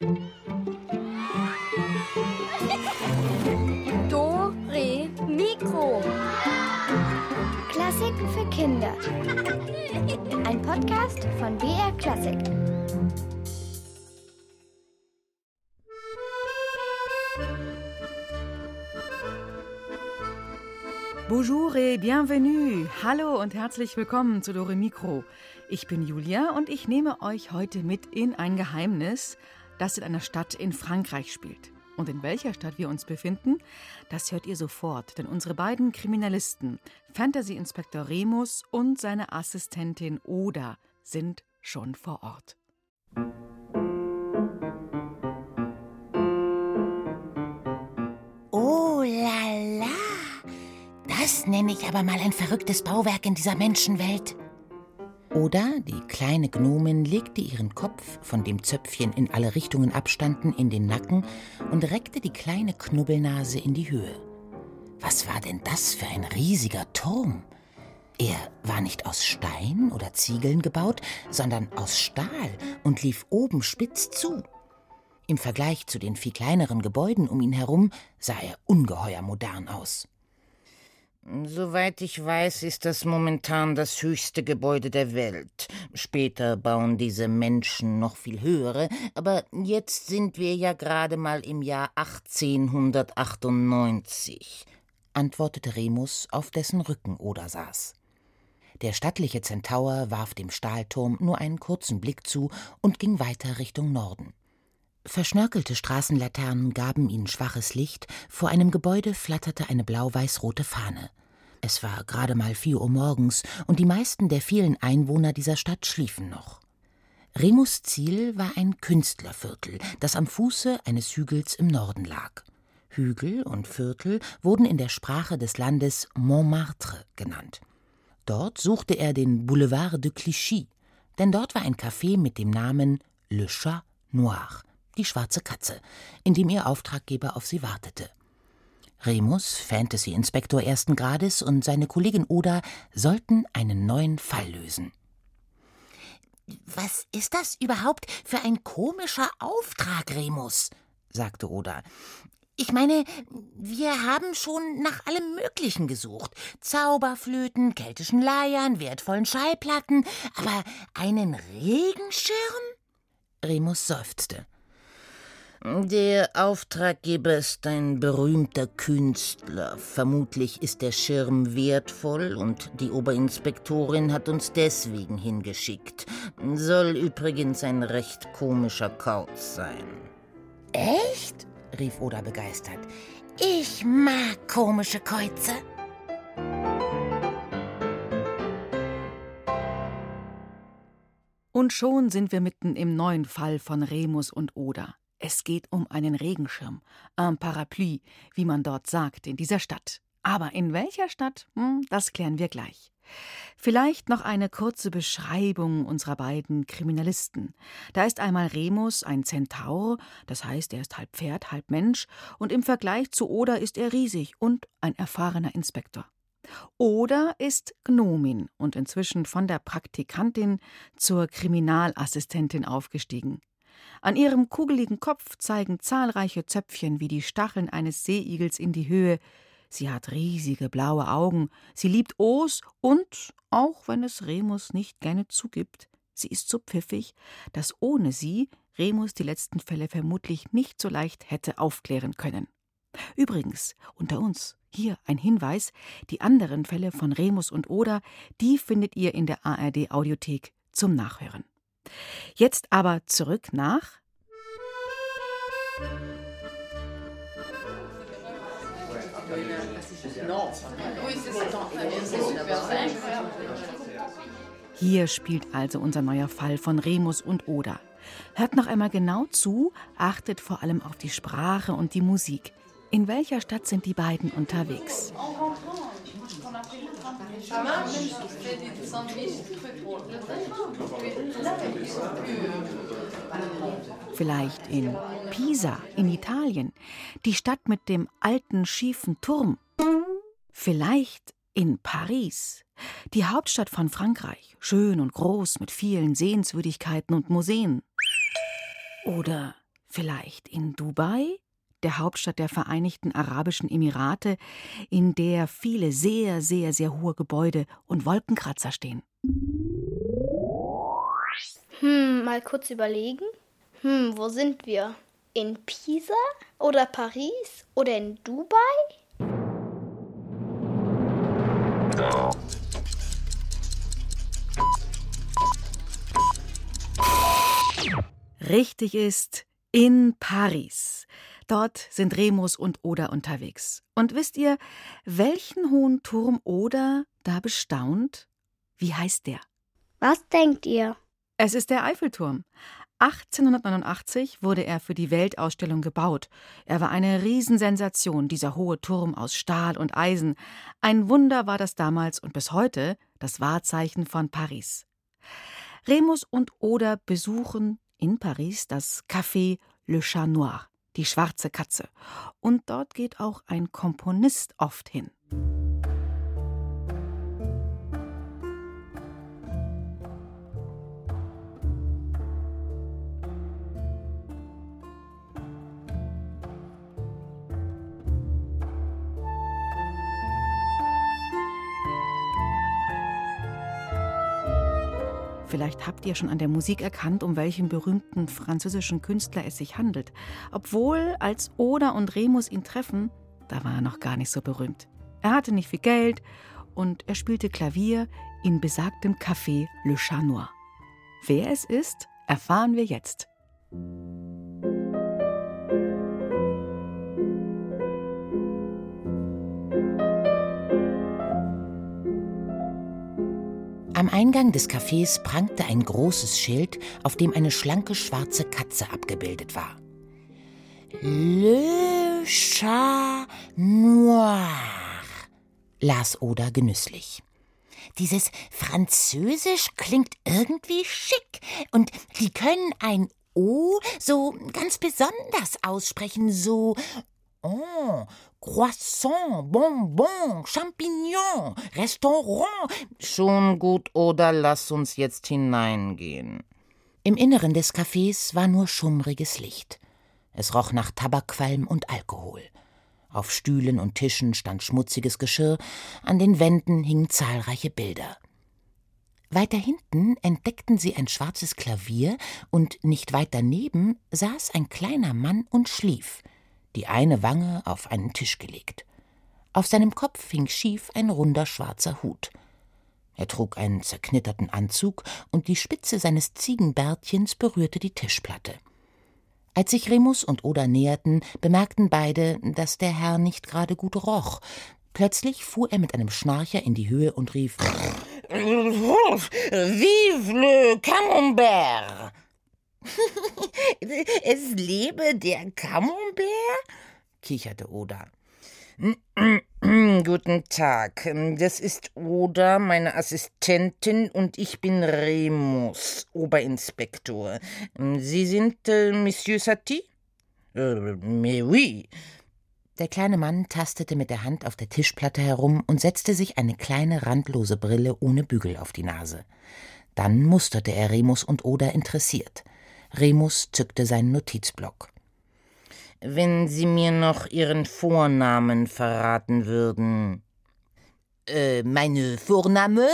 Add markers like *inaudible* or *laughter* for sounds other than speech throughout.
Do, Re, Mikro. Klassiken für Kinder. Ein Podcast von BR Klassik. Bonjour et bienvenue. Hallo und herzlich willkommen zu Dore Mikro. Ich bin Julia und ich nehme euch heute mit in ein Geheimnis, das in einer Stadt in Frankreich spielt. Und in welcher Stadt wir uns befinden, das hört ihr sofort, denn unsere beiden Kriminalisten, Fantasy-Inspektor Remus und seine Assistentin Oda, sind schon vor Ort. Oh la la! Das nenne ich aber mal ein verrücktes Bauwerk in dieser Menschenwelt. Oder die kleine Gnomin legte ihren Kopf, von dem Zöpfchen in alle Richtungen abstanden, in den Nacken und reckte die kleine Knubbelnase in die Höhe. Was war denn das für ein riesiger Turm? Er war nicht aus Stein oder Ziegeln gebaut, sondern aus Stahl und lief oben spitz zu. Im Vergleich zu den viel kleineren Gebäuden um ihn herum sah er ungeheuer modern aus. Soweit ich weiß, ist das momentan das höchste Gebäude der Welt. Später bauen diese Menschen noch viel höhere, aber jetzt sind wir ja gerade mal im Jahr 1898, antwortete Remus, auf dessen Rücken Oda saß. Der stattliche Zentaur warf dem Stahlturm nur einen kurzen Blick zu und ging weiter Richtung Norden. Verschnörkelte Straßenlaternen gaben ihnen schwaches Licht, vor einem Gebäude flatterte eine blau-weiß-rote Fahne. Es war gerade mal vier Uhr morgens und die meisten der vielen Einwohner dieser Stadt schliefen noch. Remus Ziel war ein Künstlerviertel, das am Fuße eines Hügels im Norden lag. Hügel und Viertel wurden in der Sprache des Landes Montmartre genannt. Dort suchte er den Boulevard de Clichy, denn dort war ein Café mit dem Namen Le Chat Noir, die schwarze Katze, in dem ihr Auftraggeber auf sie wartete. Remus, Fantasy-Inspektor ersten Grades, und seine Kollegin Oda sollten einen neuen Fall lösen. Was ist das überhaupt für ein komischer Auftrag, Remus? sagte Oda. Ich meine, wir haben schon nach allem Möglichen gesucht. Zauberflöten, keltischen Leiern, wertvollen Schallplatten, aber einen Regenschirm? Remus seufzte. Der Auftraggeber ist ein berühmter Künstler. Vermutlich ist der Schirm wertvoll und die Oberinspektorin hat uns deswegen hingeschickt. Soll übrigens ein recht komischer Kauz sein. Echt? rief Oda begeistert. Ich mag komische Käuze. Und schon sind wir mitten im neuen Fall von Remus und Oda. Es geht um einen Regenschirm, un parapluie, wie man dort sagt, in dieser Stadt. Aber in welcher Stadt? Hm, das klären wir gleich. Vielleicht noch eine kurze Beschreibung unserer beiden Kriminalisten. Da ist einmal Remus, ein Zentaur, das heißt, er ist halb Pferd, halb Mensch, und im Vergleich zu Oda ist er riesig und ein erfahrener Inspektor. Oda ist Gnomin und inzwischen von der Praktikantin zur Kriminalassistentin aufgestiegen. An ihrem kugeligen Kopf zeigen zahlreiche Zöpfchen wie die Stacheln eines Seeigels in die Höhe. Sie hat riesige blaue Augen, sie liebt Os und, auch wenn es Remus nicht gerne zugibt, sie ist so pfiffig, dass ohne sie Remus die letzten Fälle vermutlich nicht so leicht hätte aufklären können. Übrigens, unter uns, hier ein Hinweis, die anderen Fälle von Remus und Oda, die findet ihr in der ARD Audiothek zum Nachhören. Jetzt aber zurück nach Hier spielt also unser neuer Fall von Remus und Oda. Hört noch einmal genau zu, achtet vor allem auf die Sprache und die Musik. In welcher Stadt sind die beiden unterwegs? Vielleicht in Pisa in Italien, die Stadt mit dem alten schiefen Turm. Vielleicht in Paris, die Hauptstadt von Frankreich, schön und groß mit vielen Sehenswürdigkeiten und Museen. Oder Vielleicht in Dubai, der Hauptstadt der Vereinigten Arabischen Emirate, in der viele sehr, sehr, sehr hohe Gebäude und Wolkenkratzer stehen. Hm, mal kurz überlegen. Hm, wo sind wir? In Pisa oder Paris oder in Dubai? Richtig ist in Paris. Dort sind Remus und Oda unterwegs. Und wisst ihr, welchen hohen Turm Oda da bestaunt? Wie heißt der? Was denkt ihr? Es ist der Eiffelturm. 1889 wurde er für die Weltausstellung gebaut. Er war eine Riesensensation, dieser hohe Turm aus Stahl und Eisen. Ein Wunder war das damals und bis heute das Wahrzeichen von Paris. Remus und Oda besuchen in Paris das Café Le Chat Noir, die schwarze Katze. Und dort geht auch ein Komponist oft hin. Vielleicht habt ihr schon an der Musik erkannt, um welchen berühmten französischen Künstler es sich handelt. Obwohl, als Oda und Remus ihn treffen, da war er noch gar nicht so berühmt. Er hatte nicht viel Geld und er spielte Klavier in besagtem Café Le Chat Noir. Wer es ist, erfahren wir jetzt. Am Eingang des Cafés prangte ein großes Schild, auf dem eine schlanke schwarze Katze abgebildet war. Le Chat Noir, las Oda genüsslich. Dieses Französisch klingt irgendwie schick und die können ein O so ganz besonders aussprechen, so Oh, Croissant, Bonbon, Champignon, Restaurant. Schon gut, oder lass uns jetzt hineingehen. Im Inneren des Cafés war nur schummriges Licht. Es roch nach Tabakqualm und Alkohol. Auf Stühlen und Tischen stand schmutziges Geschirr, an den Wänden hingen zahlreiche Bilder. Weiter hinten entdeckten sie ein schwarzes Klavier und nicht weit daneben saß ein kleiner Mann und schlief – die eine Wange auf einen Tisch gelegt. Auf seinem Kopf hing schief ein runder schwarzer Hut. Er trug einen zerknitterten Anzug und die Spitze seines Ziegenbärtchens berührte die Tischplatte. Als sich Remus und Oda näherten, bemerkten beide, dass der Herr nicht gerade gut roch. Plötzlich fuhr er mit einem Schnarcher in die Höhe und rief Vive le Camembert! *laughs* es lebe der Camembert? kicherte Oda. *clears throat* Guten Tag, das ist Oda, meine Assistentin, und ich bin Remus, Oberinspektor. Sie sind äh, Monsieur Satie? Äh, mais oui. Der kleine Mann tastete mit der Hand auf der Tischplatte herum und setzte sich eine kleine randlose Brille ohne Bügel auf die Nase. Dann musterte er Remus und Oda interessiert. Remus zückte seinen Notizblock. Wenn Sie mir noch Ihren Vornamen verraten würden. Äh, meine Vorname?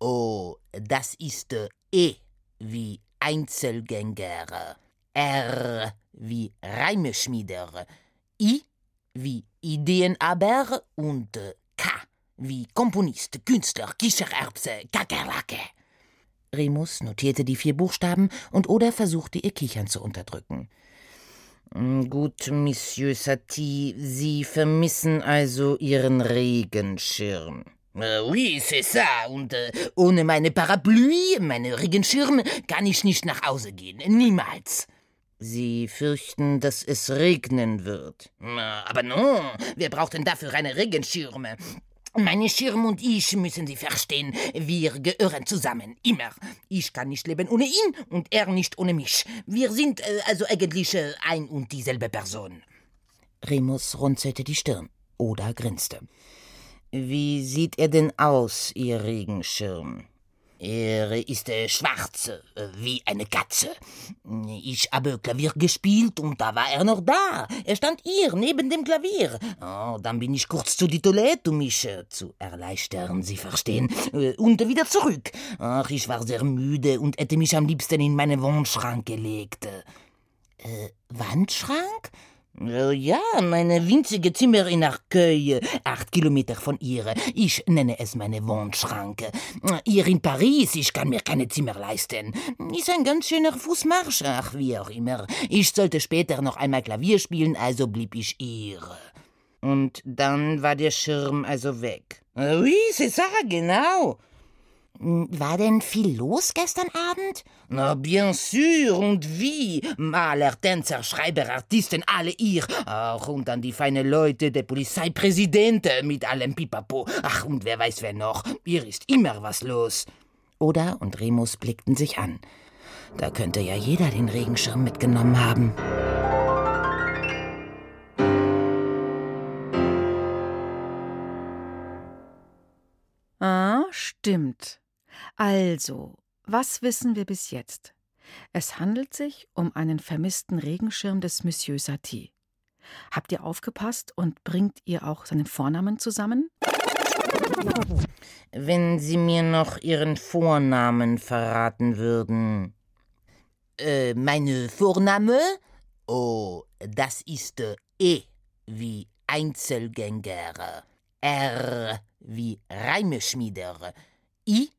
Oh, das ist E wie Einzelgänger, R wie Reimeschmieder, I wie Ideenaber und K wie Komponist, Künstler, Kichererbse, Kakerlake. Remus notierte die vier Buchstaben und Oda versuchte ihr Kichern zu unterdrücken. Hm, gut, Monsieur Satie, Sie vermissen also Ihren Regenschirm. Uh, oui, c'est ça. Und uh, ohne meine Parapluie, meine Regenschirm, kann ich nicht nach Hause gehen. Niemals. Sie fürchten, dass es regnen wird. Aber non, wer braucht denn dafür eine Regenschirme? Meine Schirm und ich müssen Sie verstehen. Wir gehören zusammen. Immer. Ich kann nicht leben ohne ihn und er nicht ohne mich. Wir sind äh, also eigentlich äh, ein und dieselbe Person. Remus runzelte die Stirn. Oda grinste. Wie sieht er denn aus, Ihr Regenschirm? Er ist äh, schwarz, äh, wie eine Katze. Ich habe Klavier gespielt und da war er noch da. Er stand hier, neben dem Klavier. Oh, dann bin ich kurz zu die Toilette, um mich äh, zu erleichtern, Sie verstehen, äh, und wieder zurück. Ach, ich war sehr müde und hätte mich am liebsten in meinen Wohnschrank gelegt. Äh, Wandschrank? Äh, ja, meine winzige Zimmer in Arcueil, acht Kilometer von ihr. Ich nenne es meine Wohnschranke. Hier in Paris, ich kann mir keine Zimmer leisten. Ist ein ganz schöner Fußmarsch, ach, wie auch immer. Ich sollte später noch einmal Klavier spielen, also blieb ich hier. Und dann war der Schirm also weg. Oui, c'est ça, genau. War denn viel los gestern Abend? Na, bien sûr, und wie? Maler, Tänzer, Schreiber, Artisten, alle ihr. Ach, und dann die feine Leute, der Polizeipräsident mit allem Pipapo. Ach, und wer weiß wer noch. Hier ist immer was los. Oda und Remus blickten sich an. Da könnte ja jeder den Regenschirm mitgenommen haben. Ah, stimmt. Also, was wissen wir bis jetzt? Es handelt sich um einen vermissten Regenschirm des Monsieur Satie. Habt ihr aufgepasst und bringt ihr auch seinen Vornamen zusammen? Wenn Sie mir noch Ihren Vornamen verraten würden. Äh, meine Vorname? Oh, das ist äh, E wie Einzelgänger, R wie Reimeschmieder, I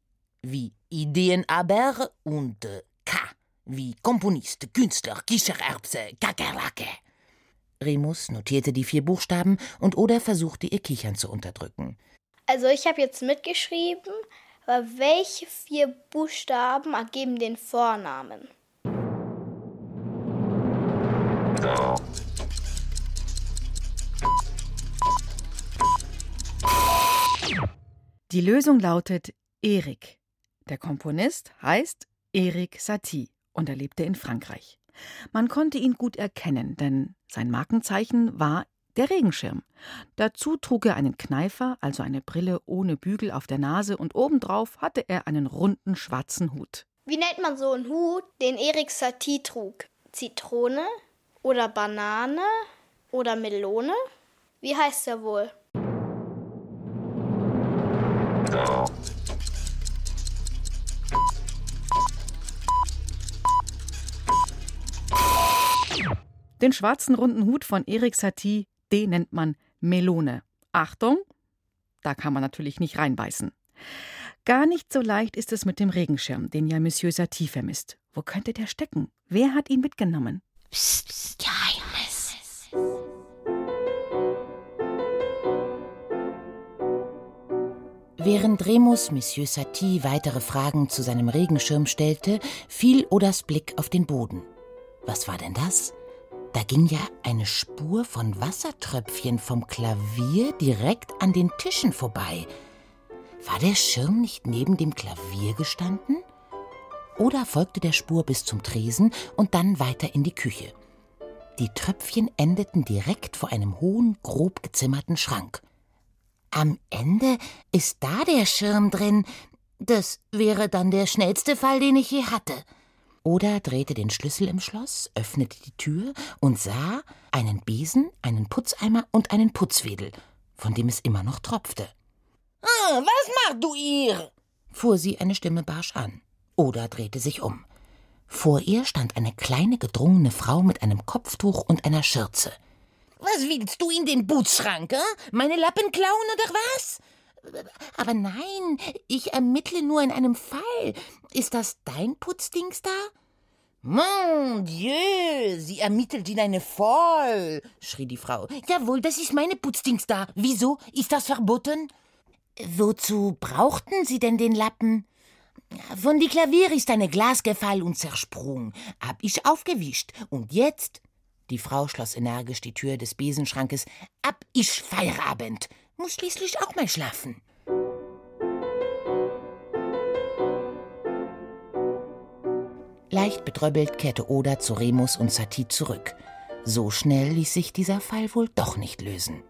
wie Ideenaber und äh, K wie Komponist, Künstler, Kichererbse, Kakerlake. Remus notierte die vier Buchstaben und Oda versuchte ihr Kichern zu unterdrücken. Also ich habe jetzt mitgeschrieben, aber welche vier Buchstaben ergeben den Vornamen? Die Lösung lautet Erik. Der Komponist heißt Erik Satie und er lebte in Frankreich. Man konnte ihn gut erkennen, denn sein Markenzeichen war der Regenschirm. Dazu trug er einen Kneifer, also eine Brille ohne Bügel auf der Nase, und obendrauf hatte er einen runden schwarzen Hut. Wie nennt man so einen Hut, den Erik Satie trug? Zitrone oder Banane oder Melone? Wie heißt er wohl? Den schwarzen runden Hut von Erik Satie, den nennt man Melone. Achtung, da kann man natürlich nicht reinbeißen. Gar nicht so leicht ist es mit dem Regenschirm, den ja Monsieur Satie vermisst. Wo könnte der stecken? Wer hat ihn mitgenommen? Psst, psst, Geheimnis. Während Remus Monsieur Satie weitere Fragen zu seinem Regenschirm stellte, fiel Odas Blick auf den Boden. Was war denn das? Da ging ja eine Spur von Wassertröpfchen vom Klavier direkt an den Tischen vorbei. War der Schirm nicht neben dem Klavier gestanden? Oder folgte der Spur bis zum Tresen und dann weiter in die Küche. Die Tröpfchen endeten direkt vor einem hohen, grob gezimmerten Schrank. Am Ende ist da der Schirm drin. Das wäre dann der schnellste Fall, den ich je hatte. Oder drehte den Schlüssel im Schloss, öffnete die Tür und sah einen Besen, einen Putzeimer und einen Putzwedel, von dem es immer noch tropfte. Ah, was machst du hier? fuhr sie eine Stimme barsch an. Oder drehte sich um. Vor ihr stand eine kleine gedrungene Frau mit einem Kopftuch und einer Schürze. Was willst du in den Putzschrank, äh? Meine Lappen klauen oder was? Aber nein, ich ermittle nur in einem Fall. Ist das dein Putzdings da? Mon Dieu, sie ermittelt in eine Fall, schrie die Frau. Jawohl, das ist meine Putzdings da. Wieso? Ist das verboten? Wozu brauchten Sie denn den Lappen? Von die Klavier ist eine Glas gefallen und zersprungen. Hab ich aufgewischt. Und jetzt? Die Frau schloss energisch die Tür des Besenschrankes. Ab ich Feierabend. Muss schließlich auch mal schlafen. Leicht betröbbelt kehrte Oda zu Remus und Satie zurück. So schnell ließ sich dieser Fall wohl doch nicht lösen.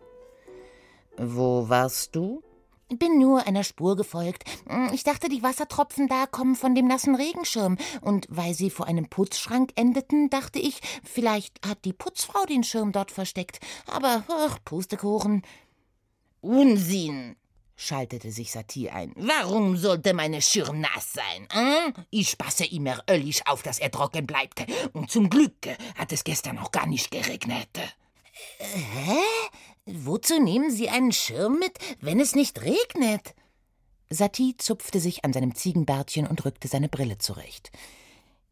Wo warst du? Bin nur einer Spur gefolgt. Ich dachte, die Wassertropfen da kommen von dem nassen Regenschirm. Und weil sie vor einem Putzschrank endeten, dachte ich, vielleicht hat die Putzfrau den Schirm dort versteckt. Aber, ach, Pustekuchen. Unsinn, schaltete sich Satie ein. Warum sollte meine Schirm nass sein? Hm? Ich passe immer öllig auf, dass er trocken bleibt. Und zum Glück hat es gestern auch gar nicht geregnet. Hä? Wozu nehmen Sie einen Schirm mit, wenn es nicht regnet? Satie zupfte sich an seinem Ziegenbärtchen und rückte seine Brille zurecht.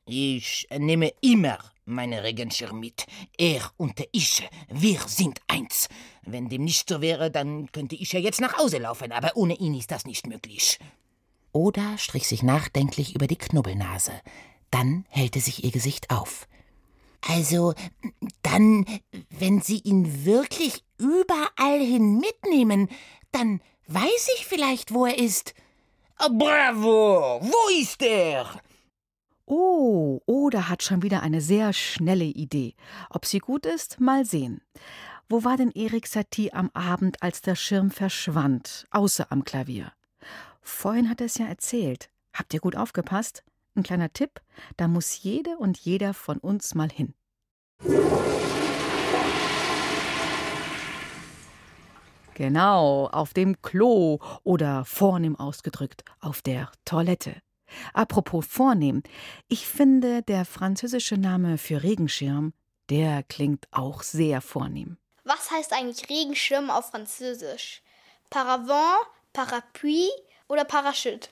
Ich nehme immer meine Regenschirm mit. Er und ich, wir sind eins. Wenn dem nicht so wäre, dann könnte ich ja jetzt nach Hause laufen, aber ohne ihn ist das nicht möglich. Oda strich sich nachdenklich über die Knubbelnase. Dann hellte sich ihr Gesicht auf. Also, dann, wenn Sie ihn wirklich überall hin mitnehmen, dann weiß ich vielleicht, wo er ist. Bravo! Wo ist er? Oh, Oda hat schon wieder eine sehr schnelle Idee. Ob sie gut ist, mal sehen. Wo war denn Erik Satie am Abend, als der Schirm verschwand, außer am Klavier? Vorhin hat er es ja erzählt. Habt ihr gut aufgepasst? Ein kleiner Tipp, da muss jede und jeder von uns mal hin. Genau, auf dem Klo oder vornehm ausgedrückt, auf der Toilette. Apropos vornehm, ich finde, der französische Name für Regenschirm, der klingt auch sehr vornehm. Was heißt eigentlich Regenschirm auf Französisch? Paravent, Parapluie oder Parachute?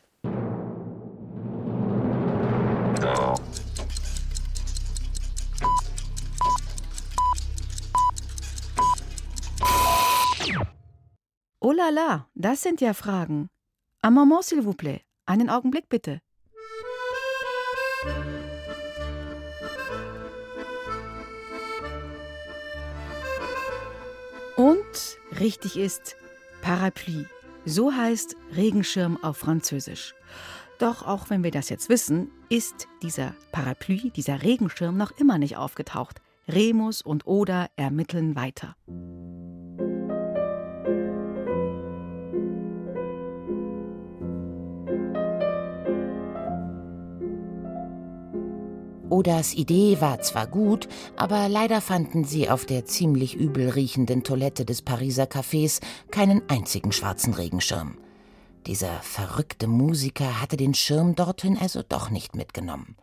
Oh la la, das sind ja Fragen. Un moment, s'il vous plaît. Einen Augenblick bitte. Und richtig ist Parapluie. So heißt Regenschirm auf Französisch. Doch auch wenn wir das jetzt wissen, ist dieser Parapluie, dieser Regenschirm noch immer nicht aufgetaucht. Remus und Oda ermitteln weiter. Odas Idee war zwar gut, aber leider fanden sie auf der ziemlich übel riechenden Toilette des Pariser Cafés keinen einzigen schwarzen Regenschirm. Dieser verrückte Musiker hatte den Schirm dorthin also doch nicht mitgenommen.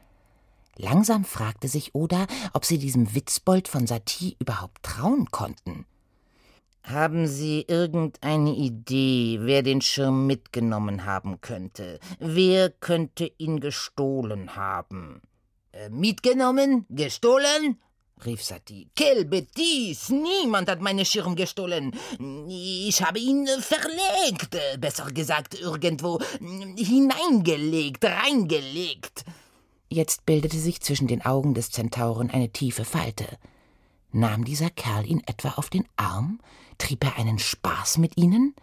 Langsam fragte sich Oda, ob sie diesem Witzbold von Satie überhaupt trauen konnten. Haben Sie irgendeine Idee, wer den Schirm mitgenommen haben könnte? Wer könnte ihn gestohlen haben? Äh, mitgenommen? Gestohlen? rief Satie. Quelle bêtise! Niemand hat meinen Schirm gestohlen. Ich habe ihn verlegt, äh, besser gesagt irgendwo hineingelegt, reingelegt. Jetzt bildete sich zwischen den Augen des Zentauren eine tiefe Falte. Nahm dieser Kerl ihn etwa auf den Arm? Trieb er einen Spaß mit ihnen?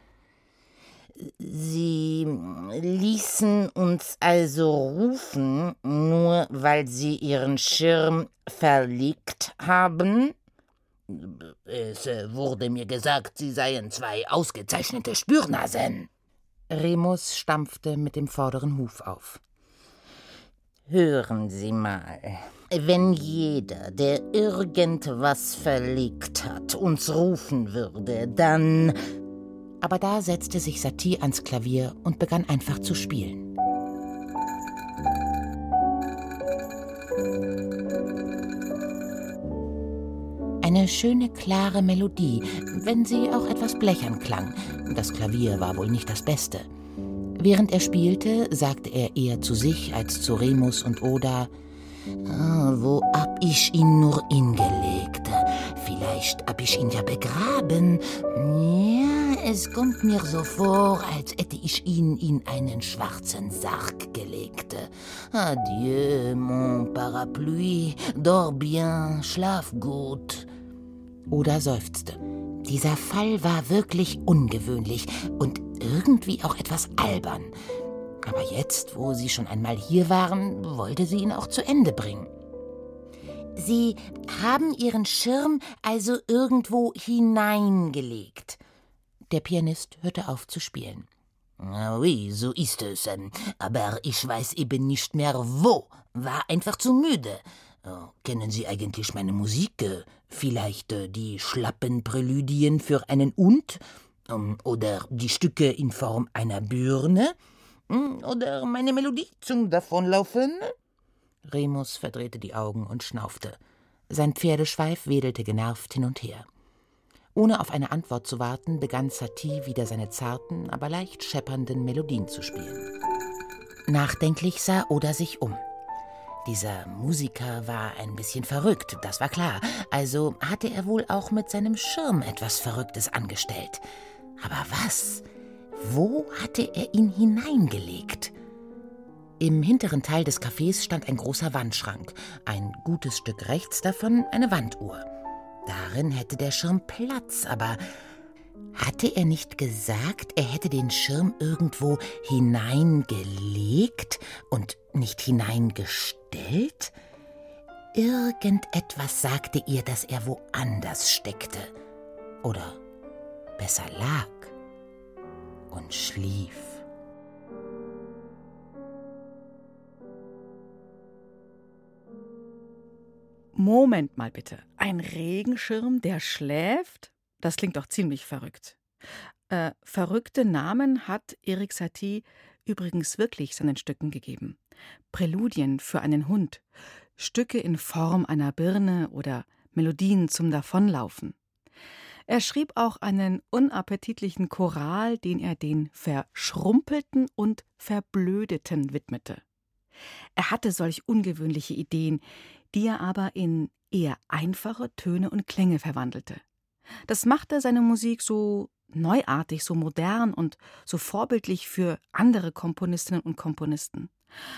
Sie ließen uns also rufen, nur weil Sie Ihren Schirm verlegt haben? Es wurde mir gesagt, Sie seien zwei ausgezeichnete Spürnasen. Remus stampfte mit dem vorderen Huf auf. Hören Sie mal, wenn jeder, der irgendwas verlegt hat, uns rufen würde, dann aber da setzte sich Satie ans Klavier und begann einfach zu spielen. Eine schöne, klare Melodie, wenn sie auch etwas blechern klang. Das Klavier war wohl nicht das Beste. Während er spielte, sagte er eher zu sich als zu Remus und Oda: ah, Wo hab ich ihn nur hingelegt? Vielleicht hab ich ihn ja begraben. Ja, es kommt mir so vor, als hätte ich ihn in einen schwarzen Sarg gelegt. Adieu, mon parapluie, dors bien, schlaf gut. Oder seufzte. Dieser Fall war wirklich ungewöhnlich und irgendwie auch etwas albern. Aber jetzt, wo sie schon einmal hier waren, wollte sie ihn auch zu Ende bringen. Sie haben Ihren Schirm also irgendwo hineingelegt. Der Pianist hörte auf zu spielen. Oui, so ist es. Ähm, aber ich weiß eben nicht mehr wo. War einfach zu müde. Oh, kennen Sie eigentlich meine Musik? Vielleicht äh, die schlappen Präludien für einen Und? Ähm, oder die Stücke in Form einer Birne? Hm, oder meine Melodie zum Davonlaufen? Remus verdrehte die Augen und schnaufte. Sein Pferdeschweif wedelte genervt hin und her. Ohne auf eine Antwort zu warten, begann Satie wieder seine zarten, aber leicht scheppernden Melodien zu spielen. Nachdenklich sah Oda sich um. Dieser Musiker war ein bisschen verrückt, das war klar, also hatte er wohl auch mit seinem Schirm etwas Verrücktes angestellt. Aber was? Wo hatte er ihn hineingelegt? Im hinteren Teil des Cafés stand ein großer Wandschrank, ein gutes Stück rechts davon eine Wanduhr. Darin hätte der Schirm Platz, aber hatte er nicht gesagt, er hätte den Schirm irgendwo hineingelegt und nicht hineingestellt? Irgendetwas sagte ihr, dass er woanders steckte. Oder besser lag und schlief. Moment mal bitte. Ein Regenschirm, der schläft? Das klingt doch ziemlich verrückt. Äh, verrückte Namen hat Erik Satie übrigens wirklich seinen Stücken gegeben. Präludien für einen Hund, Stücke in Form einer Birne oder Melodien zum Davonlaufen. Er schrieb auch einen unappetitlichen Choral, den er den Verschrumpelten und Verblödeten widmete. Er hatte solch ungewöhnliche Ideen, die er aber in eher einfache Töne und Klänge verwandelte. Das machte seine Musik so neuartig, so modern und so vorbildlich für andere Komponistinnen und Komponisten.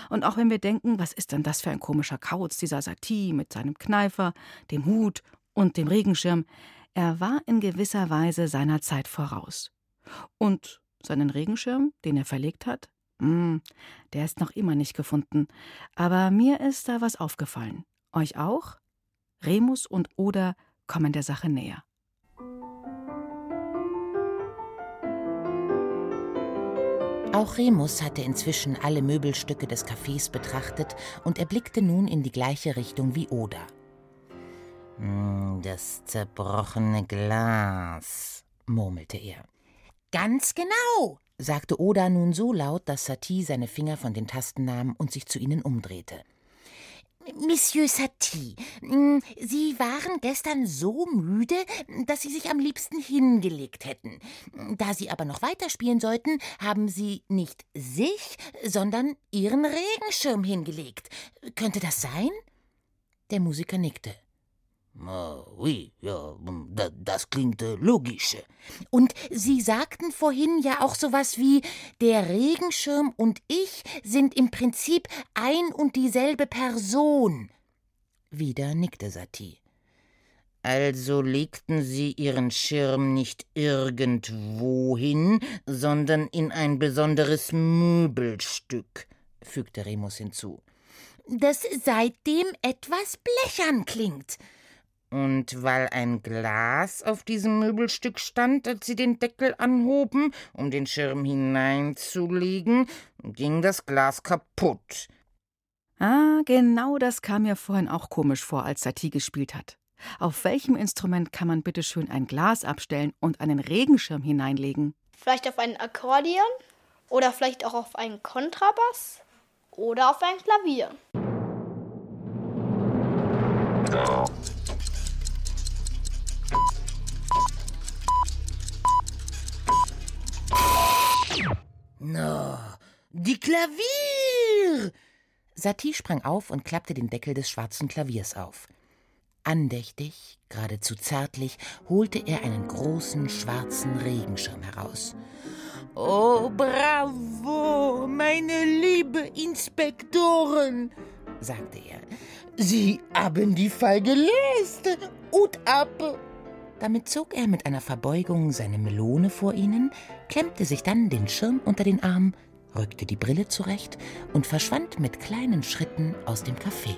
Und auch wenn wir denken, was ist denn das für ein komischer Kauz, dieser Satie mit seinem Kneifer, dem Hut und dem Regenschirm, er war in gewisser Weise seiner Zeit voraus. Und seinen Regenschirm, den er verlegt hat, mh, hm, der ist noch immer nicht gefunden. Aber mir ist da was aufgefallen. Euch auch? Remus und Oda kommen der Sache näher. Auch Remus hatte inzwischen alle Möbelstücke des Cafés betrachtet und er blickte nun in die gleiche Richtung wie Oda. Hm, das zerbrochene Glas, murmelte er. Ganz genau, sagte Oda nun so laut, dass Satie seine Finger von den Tasten nahm und sich zu ihnen umdrehte. Monsieur Satie, hm, Sie waren gestern so müde, dass Sie sich am liebsten hingelegt hätten. Da Sie aber noch weiterspielen sollten, haben Sie nicht sich, sondern Ihren Regenschirm hingelegt. Könnte das sein? Der Musiker nickte. Oui, ja, da, das klingt äh, logisch. Und Sie sagten vorhin ja auch sowas wie, der Regenschirm und ich sind im Prinzip ein und dieselbe Person. Wieder nickte Satie. Also legten Sie Ihren Schirm nicht irgendwo hin, sondern in ein besonderes Möbelstück, fügte Remus hinzu. Das seitdem etwas blechern klingt. Und weil ein Glas auf diesem Möbelstück stand, als sie den Deckel anhoben, um den Schirm hineinzulegen, ging das Glas kaputt. Ah, genau das kam mir vorhin auch komisch vor, als Satie gespielt hat. Auf welchem Instrument kann man bitte schön ein Glas abstellen und einen Regenschirm hineinlegen? Vielleicht auf ein Akkordeon oder vielleicht auch auf einen Kontrabass oder auf ein Klavier. Die Klavier! Satie sprang auf und klappte den Deckel des schwarzen Klaviers auf. Andächtig, geradezu zärtlich, holte er einen großen schwarzen Regenschirm heraus. Oh, bravo, meine liebe Inspektoren, sagte er. Sie haben die Fall gelöst. Ut ab! Damit zog er mit einer Verbeugung seine Melone vor ihnen, klemmte sich dann den Schirm unter den Arm, rückte die Brille zurecht und verschwand mit kleinen Schritten aus dem Café.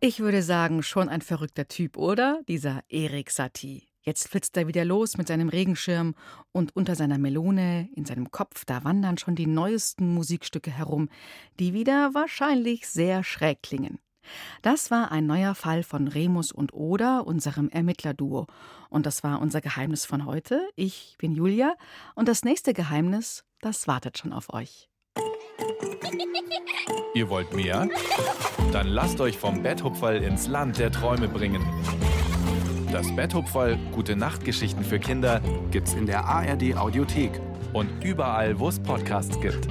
Ich würde sagen, schon ein verrückter Typ, oder? Dieser Erik Satie. Jetzt flitzt er wieder los mit seinem Regenschirm und unter seiner Melone, in seinem Kopf, da wandern schon die neuesten Musikstücke herum, die wieder wahrscheinlich sehr schräg klingen. Das war ein neuer Fall von Remus und Oda, unserem Ermittlerduo. Und das war unser Geheimnis von heute. Ich bin Julia und das nächste Geheimnis, das wartet schon auf euch. Ihr wollt mehr? Dann lasst euch vom Betthupferl ins Land der Träume bringen. Das Betthupferl Gute Nachtgeschichten für Kinder gibt's in der ARD Audiothek und überall, wo es Podcasts gibt.